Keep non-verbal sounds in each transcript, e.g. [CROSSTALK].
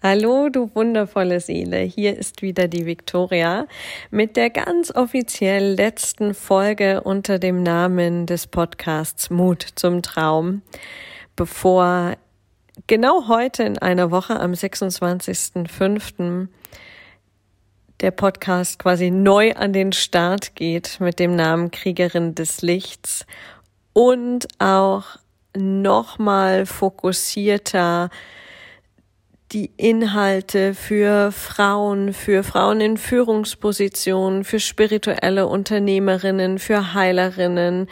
Hallo, du wundervolle Seele. Hier ist wieder die Victoria mit der ganz offiziell letzten Folge unter dem Namen des Podcasts Mut zum Traum, bevor genau heute in einer Woche am 26.05. der Podcast quasi neu an den Start geht mit dem Namen Kriegerin des Lichts und auch nochmal fokussierter die Inhalte für Frauen, für Frauen in Führungspositionen, für spirituelle Unternehmerinnen, für Heilerinnen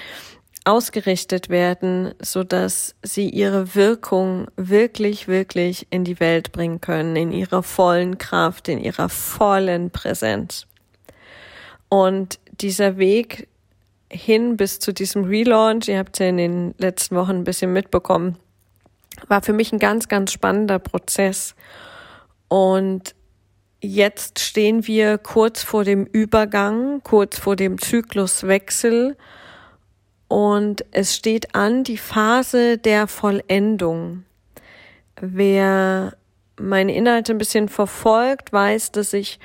ausgerichtet werden, so dass sie ihre Wirkung wirklich, wirklich in die Welt bringen können, in ihrer vollen Kraft, in ihrer vollen Präsenz. Und dieser Weg hin bis zu diesem Relaunch, ihr habt ja in den letzten Wochen ein bisschen mitbekommen, war für mich ein ganz, ganz spannender Prozess. Und jetzt stehen wir kurz vor dem Übergang, kurz vor dem Zykluswechsel. Und es steht an die Phase der Vollendung. Wer meine Inhalte ein bisschen verfolgt, weiß, dass ich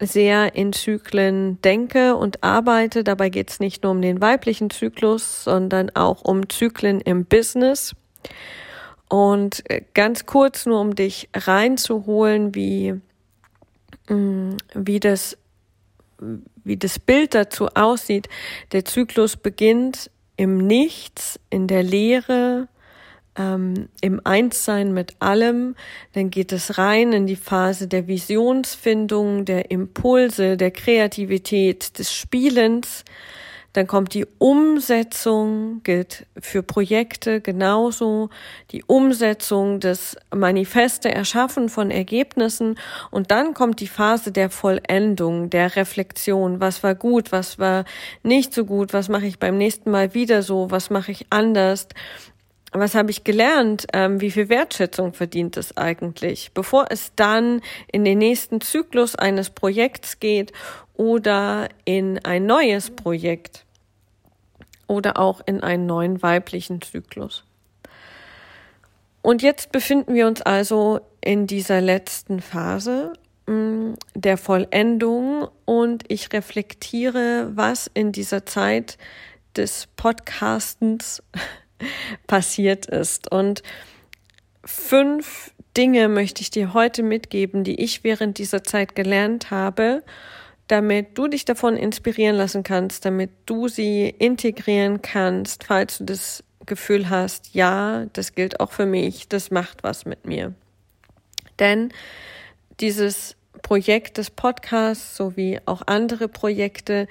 sehr in Zyklen denke und arbeite. Dabei geht es nicht nur um den weiblichen Zyklus, sondern auch um Zyklen im Business. Und äh, ganz kurz nur, um dich reinzuholen, wie, mm, wie das, wie das Bild dazu aussieht. Der Zyklus beginnt im Nichts, in der Leere, ähm, im Einssein mit allem. Dann geht es rein in die Phase der Visionsfindung, der Impulse, der Kreativität, des Spielens. Dann kommt die Umsetzung, gilt für Projekte genauso, die Umsetzung des Manifeste Erschaffen von Ergebnissen. Und dann kommt die Phase der Vollendung, der Reflexion, was war gut, was war nicht so gut, was mache ich beim nächsten Mal wieder so, was mache ich anders, was habe ich gelernt? Ähm, wie viel Wertschätzung verdient es eigentlich? Bevor es dann in den nächsten Zyklus eines Projekts geht oder in ein neues Projekt oder auch in einen neuen weiblichen Zyklus. Und jetzt befinden wir uns also in dieser letzten Phase mm, der Vollendung und ich reflektiere, was in dieser Zeit des Podcastens [LAUGHS] passiert ist. Und fünf Dinge möchte ich dir heute mitgeben, die ich während dieser Zeit gelernt habe, damit du dich davon inspirieren lassen kannst, damit du sie integrieren kannst, falls du das Gefühl hast, ja, das gilt auch für mich, das macht was mit mir. Denn dieses Projekt des Podcasts sowie auch andere Projekte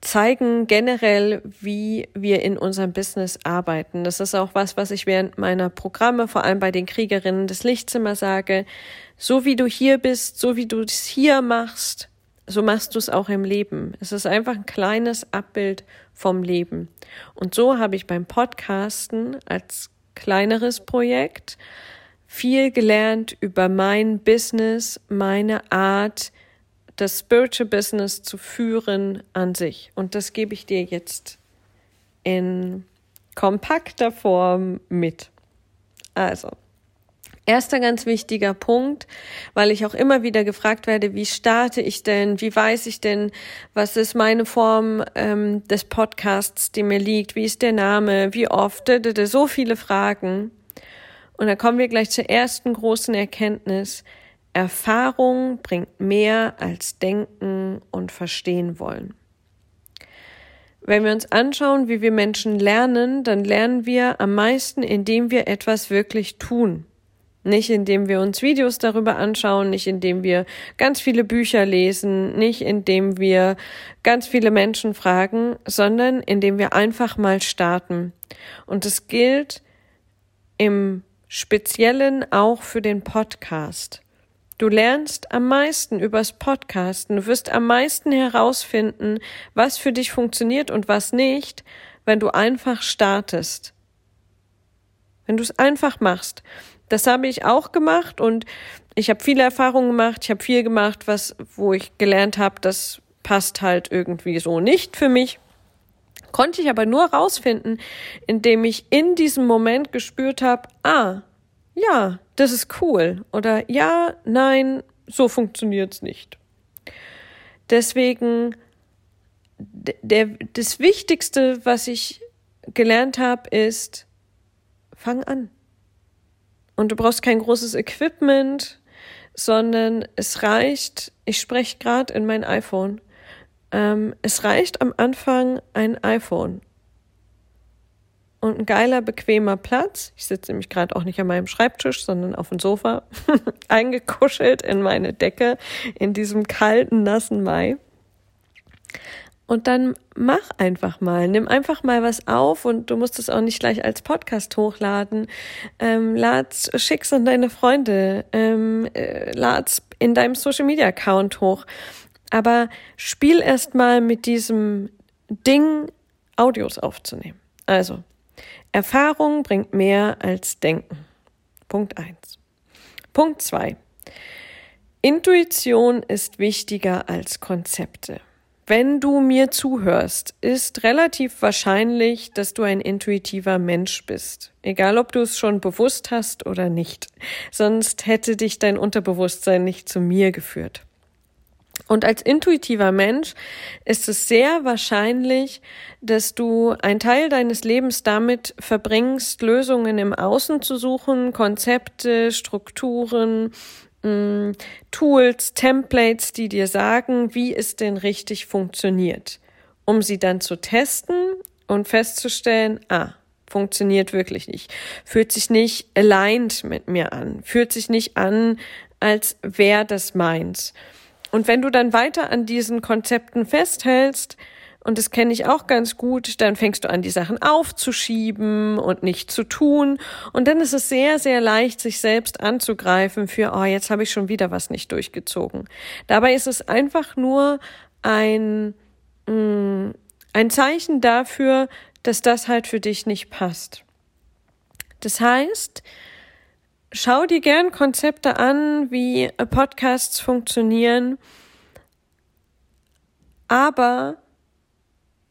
zeigen generell, wie wir in unserem Business arbeiten. Das ist auch was, was ich während meiner Programme, vor allem bei den Kriegerinnen des Lichts immer sage. So wie du hier bist, so wie du es hier machst, so machst du es auch im Leben. Es ist einfach ein kleines Abbild vom Leben. Und so habe ich beim Podcasten als kleineres Projekt viel gelernt über mein Business, meine Art, das Spiritual Business zu führen an sich. Und das gebe ich dir jetzt in kompakter Form mit. Also, erster ganz wichtiger Punkt, weil ich auch immer wieder gefragt werde, wie starte ich denn, wie weiß ich denn, was ist meine Form ähm, des Podcasts, die mir liegt, wie ist der Name, wie oft, so viele Fragen. Und dann kommen wir gleich zur ersten großen Erkenntnis. Erfahrung bringt mehr als Denken und Verstehen wollen. Wenn wir uns anschauen, wie wir Menschen lernen, dann lernen wir am meisten, indem wir etwas wirklich tun. Nicht indem wir uns Videos darüber anschauen, nicht indem wir ganz viele Bücher lesen, nicht indem wir ganz viele Menschen fragen, sondern indem wir einfach mal starten. Und es gilt im Speziellen auch für den Podcast. Du lernst am meisten übers Podcasten. Du wirst am meisten herausfinden, was für dich funktioniert und was nicht, wenn du einfach startest. Wenn du es einfach machst. Das habe ich auch gemacht und ich habe viele Erfahrungen gemacht. Ich habe viel gemacht, was, wo ich gelernt habe, das passt halt irgendwie so nicht für mich. Konnte ich aber nur rausfinden, indem ich in diesem Moment gespürt habe, ah, ja, das ist cool. Oder ja, nein, so funktioniert's nicht. Deswegen, der, das Wichtigste, was ich gelernt habe, ist, fang an. Und du brauchst kein großes Equipment, sondern es reicht, ich spreche gerade in mein iPhone, ähm, es reicht am Anfang ein iPhone und ein geiler, bequemer Platz. Ich sitze nämlich gerade auch nicht an meinem Schreibtisch, sondern auf dem Sofa, [LAUGHS] eingekuschelt in meine Decke in diesem kalten, nassen Mai. Und dann mach einfach mal, nimm einfach mal was auf und du musst es auch nicht gleich als Podcast hochladen. Ähm, lad's, schick's an deine Freunde, ähm, äh, lad's in deinem Social Media Account hoch. Aber spiel erst mal mit diesem Ding, Audios aufzunehmen. Also, Erfahrung bringt mehr als Denken. Punkt eins. Punkt zwei. Intuition ist wichtiger als Konzepte. Wenn du mir zuhörst, ist relativ wahrscheinlich, dass du ein intuitiver Mensch bist. Egal, ob du es schon bewusst hast oder nicht. Sonst hätte dich dein Unterbewusstsein nicht zu mir geführt. Und als intuitiver Mensch ist es sehr wahrscheinlich, dass du einen Teil deines Lebens damit verbringst, Lösungen im Außen zu suchen, Konzepte, Strukturen, Mm, Tools, Templates, die dir sagen, wie es denn richtig funktioniert, um sie dann zu testen und festzustellen, ah, funktioniert wirklich nicht, fühlt sich nicht aligned mit mir an, fühlt sich nicht an, als wäre das meins. Und wenn du dann weiter an diesen Konzepten festhältst, und das kenne ich auch ganz gut, dann fängst du an, die Sachen aufzuschieben und nicht zu tun. Und dann ist es sehr, sehr leicht, sich selbst anzugreifen für, oh, jetzt habe ich schon wieder was nicht durchgezogen. Dabei ist es einfach nur ein, mh, mm, ein Zeichen dafür, dass das halt für dich nicht passt. Das heißt, schau dir gern Konzepte an, wie Podcasts funktionieren, aber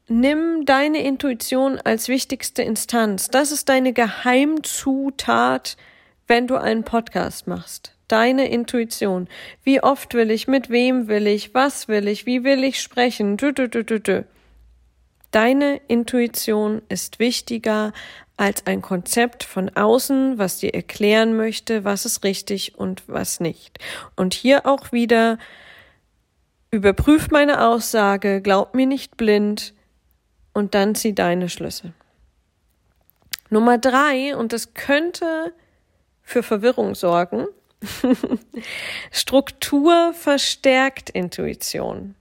Nimm deine Intuition als wichtigste Instanz. Das ist deine Geheimzutat, wenn du einen Podcast machst. Deine Intuition. Wie oft will ich, mit wem will ich, was will ich, wie will ich sprechen. Dü, dü, dü, dü, dü. Deine Intuition ist wichtiger als ein Konzept von außen, was dir erklären möchte, was ist richtig und was nicht. Und hier auch wieder überprüf meine Aussage, glaub mir nicht blind, und dann zieh deine Schlüsse. Nummer drei, und das könnte für Verwirrung sorgen, [LAUGHS] Struktur verstärkt Intuition.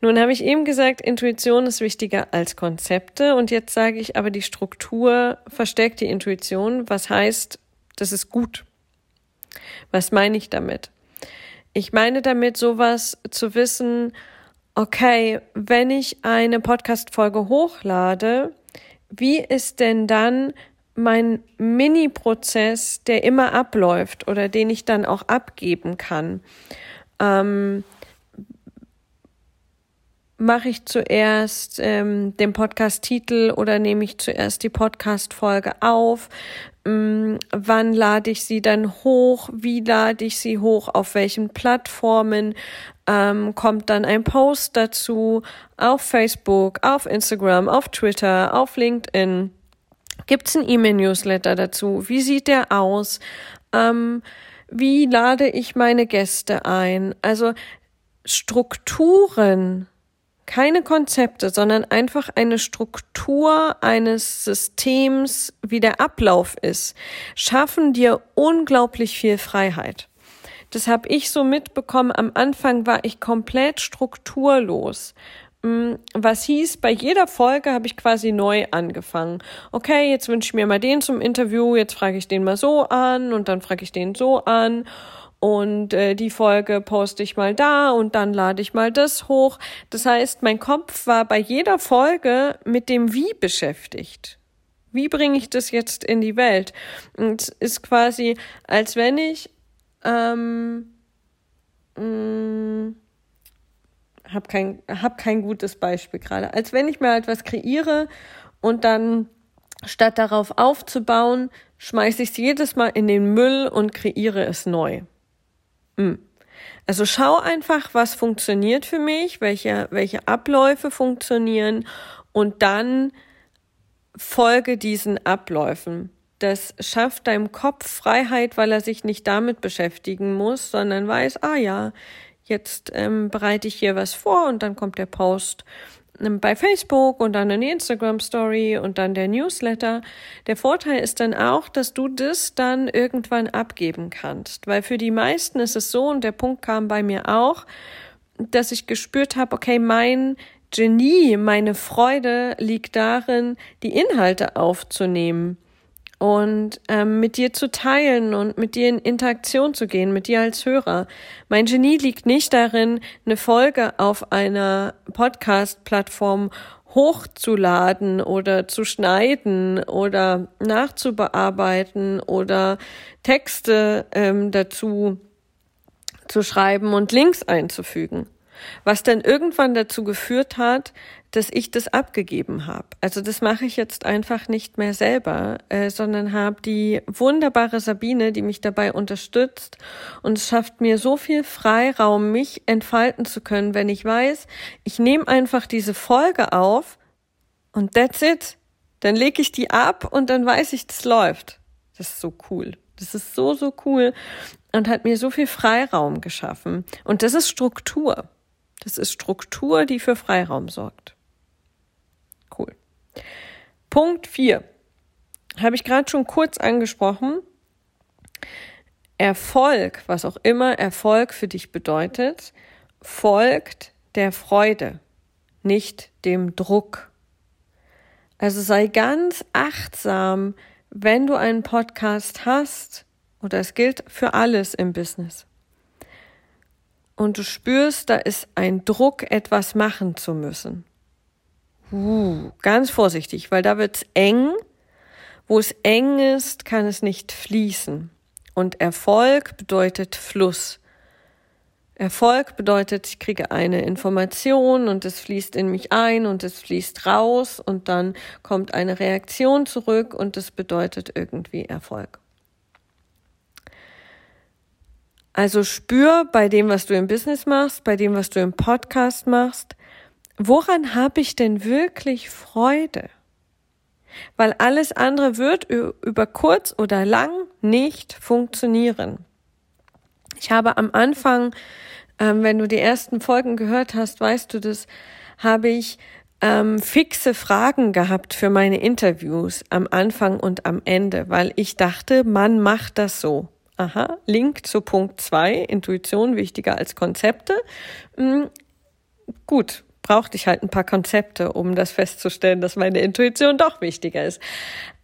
Nun habe ich eben gesagt, Intuition ist wichtiger als Konzepte und jetzt sage ich aber, die Struktur verstärkt die Intuition, was heißt, das ist gut. Was meine ich damit? Ich meine damit sowas zu wissen, okay, wenn ich eine Podcast-Folge hochlade, wie ist denn dann mein Mini-Prozess, der immer abläuft oder den ich dann auch abgeben kann? Ähm, Mache ich zuerst ähm, den Podcast-Titel oder nehme ich zuerst die Podcast-Folge auf? Ähm, wann lade ich sie dann hoch? Wie lade ich sie hoch? Auf welchen Plattformen? Ähm, kommt dann ein Post dazu auf Facebook, auf Instagram, auf Twitter, auf LinkedIn. Gibt es ein E-Mail-Newsletter dazu? Wie sieht der aus? Ähm, wie lade ich meine Gäste ein? Also Strukturen, keine Konzepte, sondern einfach eine Struktur eines Systems, wie der Ablauf ist, schaffen dir unglaublich viel Freiheit. Das habe ich so mitbekommen. Am Anfang war ich komplett strukturlos. Mm, was hieß, bei jeder Folge habe ich quasi neu angefangen. Okay, jetzt wünsche ich mir mal den zum Interview, jetzt frage ich den mal so an und dann frage ich den so an und äh, die Folge poste ich mal da und dann lade ich mal das hoch. Das heißt, mein Kopf war bei jeder Folge mit dem Wie beschäftigt. Wie bringe ich das jetzt in die Welt? Und es ist quasi, als wenn ich ähm, mm, hab kein, hab kein gutes Beispiel gerade. Als wenn ich mir etwas kreiere und dann statt darauf aufzubauen, schmeiße ich es jedes Mal in den Müll und kreiere es neu. Hm. Also schau einfach, was funktioniert für mich, welche, welche Abläufe funktionieren und dann folge diesen Abläufen. Das schafft deinem Kopf Freiheit, weil er sich nicht damit beschäftigen muss, sondern weiß, ah ja, jetzt ähm, bereite ich hier was vor und dann kommt der Post bei Facebook und dann eine Instagram Story und dann der Newsletter. Der Vorteil ist dann auch, dass du das dann irgendwann abgeben kannst, weil für die meisten ist es so und der Punkt kam bei mir auch, dass ich gespürt habe, okay, mein Genie, meine Freude liegt darin, die Inhalte aufzunehmen und ähm, mit dir zu teilen und mit dir in Interaktion zu gehen, mit dir als Hörer. Mein Genie liegt nicht darin, eine Folge auf einer Podcast-Plattform hochzuladen oder zu schneiden oder nachzubearbeiten oder Texte ähm, dazu zu schreiben und Links einzufügen. Was dann irgendwann dazu geführt hat, dass ich das abgegeben habe. Also das mache ich jetzt einfach nicht mehr selber, äh, sondern habe die wunderbare Sabine, die mich dabei unterstützt und es schafft mir so viel Freiraum, mich entfalten zu können, wenn ich weiß, ich nehme einfach diese Folge auf und that's it. Dann lege ich die ab und dann weiß ich, das läuft. Das ist so cool. Das ist so, so cool und hat mir so viel Freiraum geschaffen. Und das ist Struktur. Das ist Struktur, die für Freiraum sorgt. Cool. Punkt 4. Habe ich gerade schon kurz angesprochen. Erfolg, was auch immer Erfolg für dich bedeutet, folgt der Freude, nicht dem Druck. Also sei ganz achtsam, wenn du einen Podcast hast, oder es gilt für alles im Business und du spürst, da ist ein Druck, etwas machen zu müssen. Uh, ganz vorsichtig, weil da wird's eng. Wo es eng ist, kann es nicht fließen. Und Erfolg bedeutet Fluss. Erfolg bedeutet, ich kriege eine Information und es fließt in mich ein und es fließt raus und dann kommt eine Reaktion zurück und es bedeutet irgendwie Erfolg. Also spür bei dem, was du im Business machst, bei dem, was du im Podcast machst, woran habe ich denn wirklich Freude? Weil alles andere wird über kurz oder lang nicht funktionieren. Ich habe am Anfang, ähm, wenn du die ersten Folgen gehört hast, weißt du das, habe ich ähm, fixe Fragen gehabt für meine Interviews am Anfang und am Ende, weil ich dachte, man macht das so. Aha, Link zu Punkt 2, Intuition wichtiger als Konzepte. Hm, gut, brauchte ich halt ein paar Konzepte, um das festzustellen, dass meine Intuition doch wichtiger ist.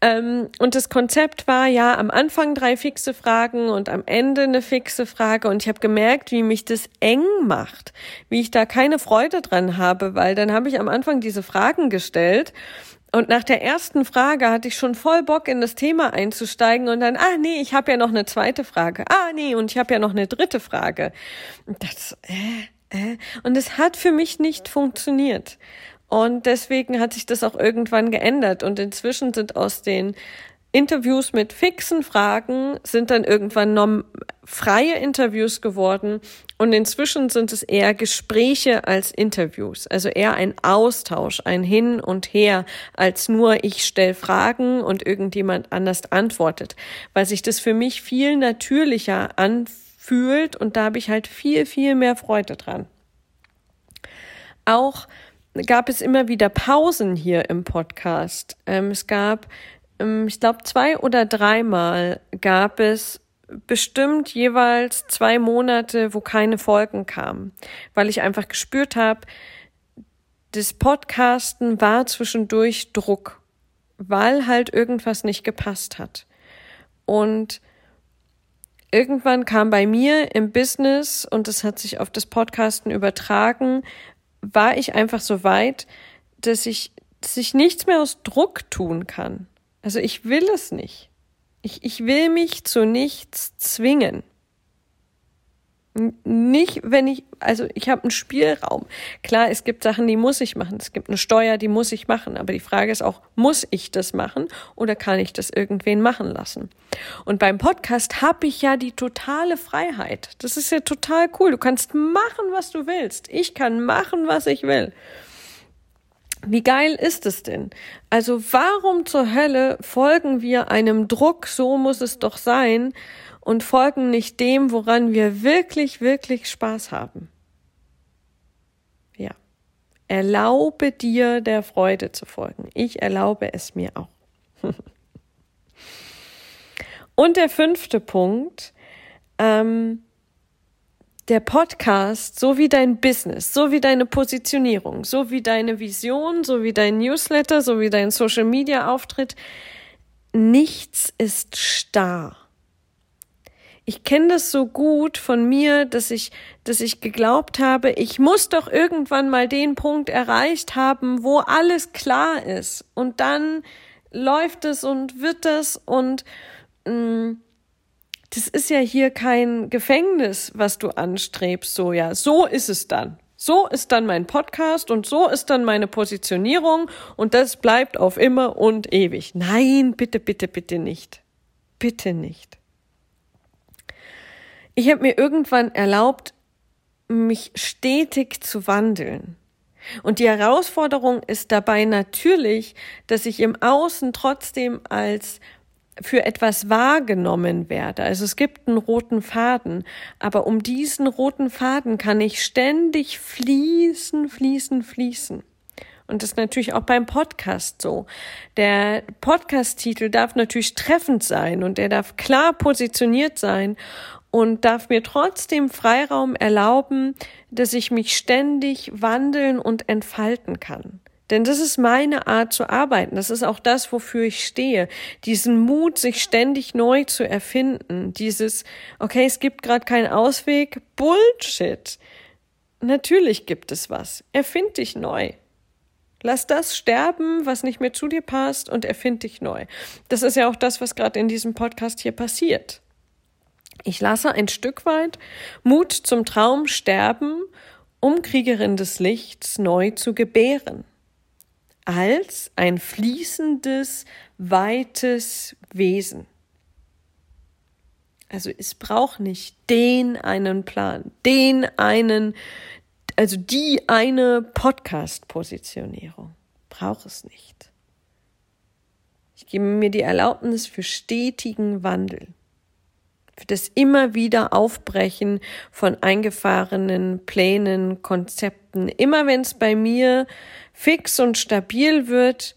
Ähm, und das Konzept war ja am Anfang drei fixe Fragen und am Ende eine fixe Frage. Und ich habe gemerkt, wie mich das eng macht, wie ich da keine Freude dran habe, weil dann habe ich am Anfang diese Fragen gestellt und nach der ersten Frage hatte ich schon voll Bock, in das Thema einzusteigen und dann, ah nee, ich habe ja noch eine zweite Frage. Ah nee, und ich habe ja noch eine dritte Frage. Und das, äh, äh. Und es hat für mich nicht funktioniert. Und deswegen hat sich das auch irgendwann geändert. Und inzwischen sind aus den Interviews mit fixen Fragen sind dann irgendwann freie Interviews geworden und inzwischen sind es eher Gespräche als Interviews, also eher ein Austausch, ein Hin und Her, als nur ich stelle Fragen und irgendjemand anders antwortet, weil sich das für mich viel natürlicher anfühlt und da habe ich halt viel, viel mehr Freude dran. Auch gab es immer wieder Pausen hier im Podcast. Ähm, es gab ich glaube, zwei oder dreimal gab es bestimmt jeweils zwei Monate, wo keine Folgen kamen, weil ich einfach gespürt habe, das Podcasten war zwischendurch Druck, weil halt irgendwas nicht gepasst hat. Und irgendwann kam bei mir im Business, und das hat sich auf das Podcasten übertragen, war ich einfach so weit, dass ich, dass ich nichts mehr aus Druck tun kann. Also ich will es nicht. Ich, ich will mich zu nichts zwingen. Nicht, wenn ich, also ich habe einen Spielraum. Klar, es gibt Sachen, die muss ich machen. Es gibt eine Steuer, die muss ich machen. Aber die Frage ist auch, muss ich das machen oder kann ich das irgendwen machen lassen? Und beim Podcast habe ich ja die totale Freiheit. Das ist ja total cool. Du kannst machen, was du willst. Ich kann machen, was ich will. Wie geil ist es denn? Also warum zur Hölle folgen wir einem Druck, so muss es doch sein, und folgen nicht dem, woran wir wirklich, wirklich Spaß haben? Ja. Erlaube dir der Freude zu folgen. Ich erlaube es mir auch. [LAUGHS] und der fünfte Punkt, ähm, der Podcast, so wie dein Business, so wie deine Positionierung, so wie deine Vision, so wie dein Newsletter, so wie dein Social Media Auftritt, nichts ist starr. Ich kenne das so gut von mir, dass ich, dass ich geglaubt habe, ich muss doch irgendwann mal den Punkt erreicht haben, wo alles klar ist. Und dann läuft es und wird es und mh, mm, das ist ja hier kein Gefängnis, was du anstrebst, so ja, so ist es dann. So ist dann mein Podcast und so ist dann meine Positionierung und das bleibt auf immer und ewig. Nein, bitte, bitte, bitte nicht. Bitte nicht. Ich habe mir irgendwann erlaubt, mich stetig zu wandeln. Und die Herausforderung ist dabei natürlich, dass ich im Außen trotzdem als für etwas wahrgenommen werde. Also es gibt einen roten Faden, aber um diesen roten Faden kann ich ständig fließen, fließen, fließen. Und das ist natürlich auch beim Podcast so. Der Podcast-Titel darf natürlich treffend sein und er darf klar positioniert sein und darf mir trotzdem Freiraum erlauben, dass ich mich ständig wandeln und entfalten kann. Denn das ist meine Art zu arbeiten. Das ist auch das, wofür ich stehe. Diesen Mut, sich ständig neu zu erfinden. Dieses, okay, es gibt gerade keinen Ausweg. Bullshit. Natürlich gibt es was. Erfind dich neu. Lass das sterben, was nicht mehr zu dir passt und erfind dich neu. Das ist ja auch das, was gerade in diesem Podcast hier passiert. Ich lasse ein Stück weit Mut zum Traum sterben, um Kriegerin des Lichts neu zu gebären als ein fließendes, weites Wesen. Also es braucht nicht den einen Plan, den einen, also die eine Podcast-Positionierung. Braucht es nicht. Ich gebe mir die Erlaubnis für stetigen Wandel, für das immer wieder Aufbrechen von eingefahrenen Plänen, Konzepten. Immer wenn es bei mir fix und stabil wird,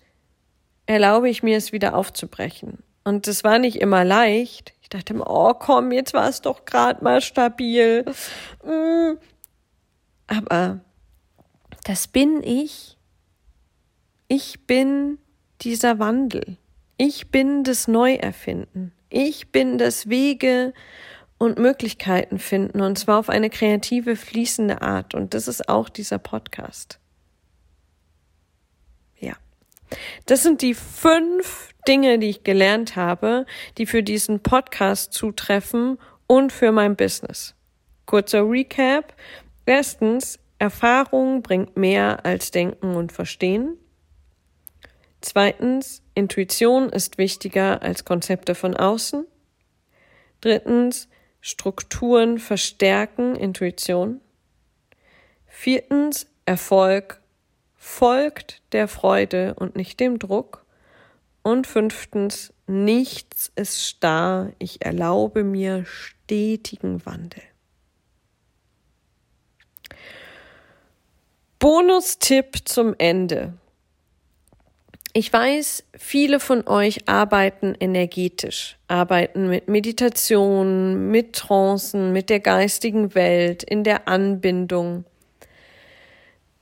erlaube ich mir es wieder aufzubrechen. Und das war nicht immer leicht. Ich dachte mir, oh komm, jetzt war es doch gerade mal stabil. Mm. Aber das bin ich. Ich bin dieser Wandel. Ich bin das Neuerfinden. Ich bin das Wege und Möglichkeiten finden und zwar auf eine kreative, fließende Art. Und das ist auch dieser Podcast. Das sind die fünf Dinge, die ich gelernt habe, die für diesen Podcast zutreffen und für mein Business. Kurzer Recap. Erstens, Erfahrung bringt mehr als Denken und Verstehen. Zweitens, Intuition ist wichtiger als Konzepte von außen. Drittens, Strukturen verstärken Intuition. Viertens, Erfolg folgt der Freude und nicht dem Druck. Und fünftens, nichts ist starr, ich erlaube mir stetigen Wandel. Bonustipp zum Ende. Ich weiß, viele von euch arbeiten energetisch, arbeiten mit Meditation, mit Trancen, mit der geistigen Welt, in der Anbindung.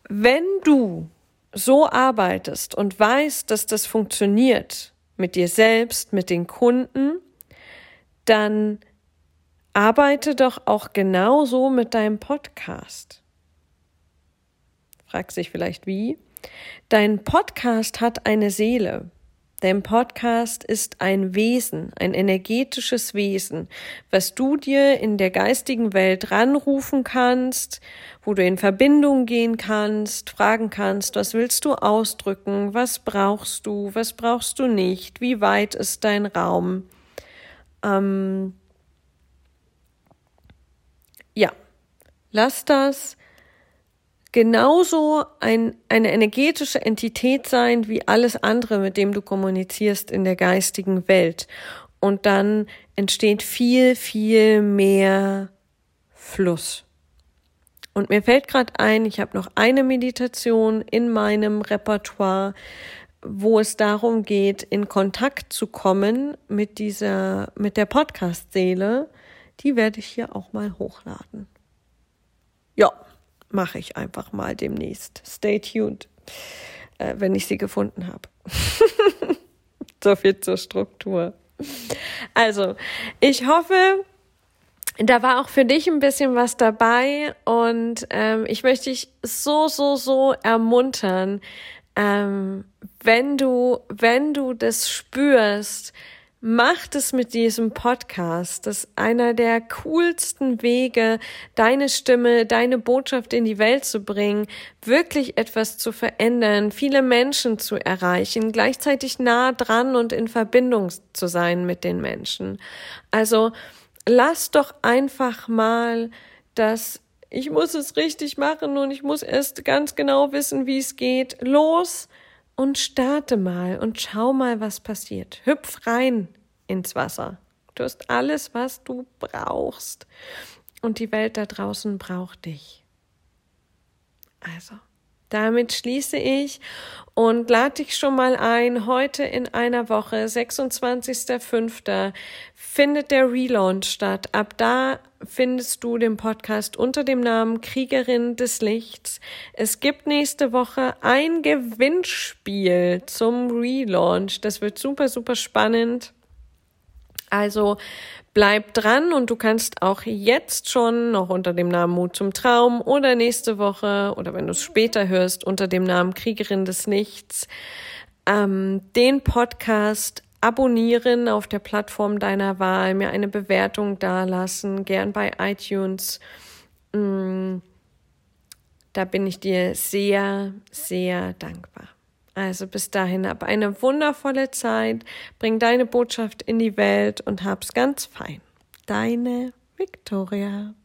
Wenn du so arbeitest und weißt, dass das funktioniert mit dir selbst, mit den Kunden, dann arbeite doch auch genauso mit deinem Podcast. Frag sich vielleicht wie. Dein Podcast hat eine Seele. Dein Podcast ist ein Wesen, ein energetisches Wesen, was du dir in der geistigen Welt ranrufen kannst, wo du in Verbindung gehen kannst, fragen kannst, was willst du ausdrücken, was brauchst du, was brauchst du nicht, wie weit ist dein Raum. Ähm ja, lass das genauso ein, eine energetische Entität sein wie alles andere, mit dem du kommunizierst in der geistigen Welt. Und dann entsteht viel, viel mehr Fluss. Und mir fällt gerade ein, ich habe noch eine Meditation in meinem Repertoire, wo es darum geht, in Kontakt zu kommen mit dieser, mit der Podcast-Seele. Die werde ich hier auch mal hochladen. Ja, mache ich einfach mal demnächst. Stay tuned, äh, wenn ich sie gefunden habe. [LAUGHS] so viel zur Struktur. Also, ich hoffe, da war auch für dich ein bisschen was dabei und ähm, ich möchte dich so, so, so ermuntern, ähm, wenn du, wenn du das spürst, Mach es mit diesem Podcast. Das ist einer der coolsten Wege, deine Stimme, deine Botschaft in die Welt zu bringen, wirklich etwas zu verändern, viele Menschen zu erreichen, gleichzeitig nah dran und in Verbindung zu sein mit den Menschen. Also lass doch einfach mal das ich muss es richtig machen und ich muss erst ganz genau wissen, wie es geht. Los und starte mal und schau mal, was passiert. Hüpf rein ins Wasser. Du hast alles, was du brauchst. Und die Welt da draußen braucht dich. Also, damit schließe ich und lade dich schon mal ein. Heute in einer Woche, 26.05., findet der Relaunch statt. Ab da findest du den Podcast unter dem Namen Kriegerin des Lichts. Es gibt nächste Woche ein Gewinnspiel zum Relaunch. Das wird super, super spannend. Also bleib dran und du kannst auch jetzt schon noch unter dem Namen Mut zum Traum oder nächste Woche oder wenn du es später hörst unter dem Namen Kriegerin des Nichts ähm, den Podcast abonnieren auf der Plattform deiner Wahl, mir eine Bewertung dalassen, gern bei iTunes. Mm, da bin ich dir sehr, sehr dankbar. Also bis dahin, hab eine wundervolle Zeit, bring deine Botschaft in die Welt und hab's ganz fein. Deine Victoria.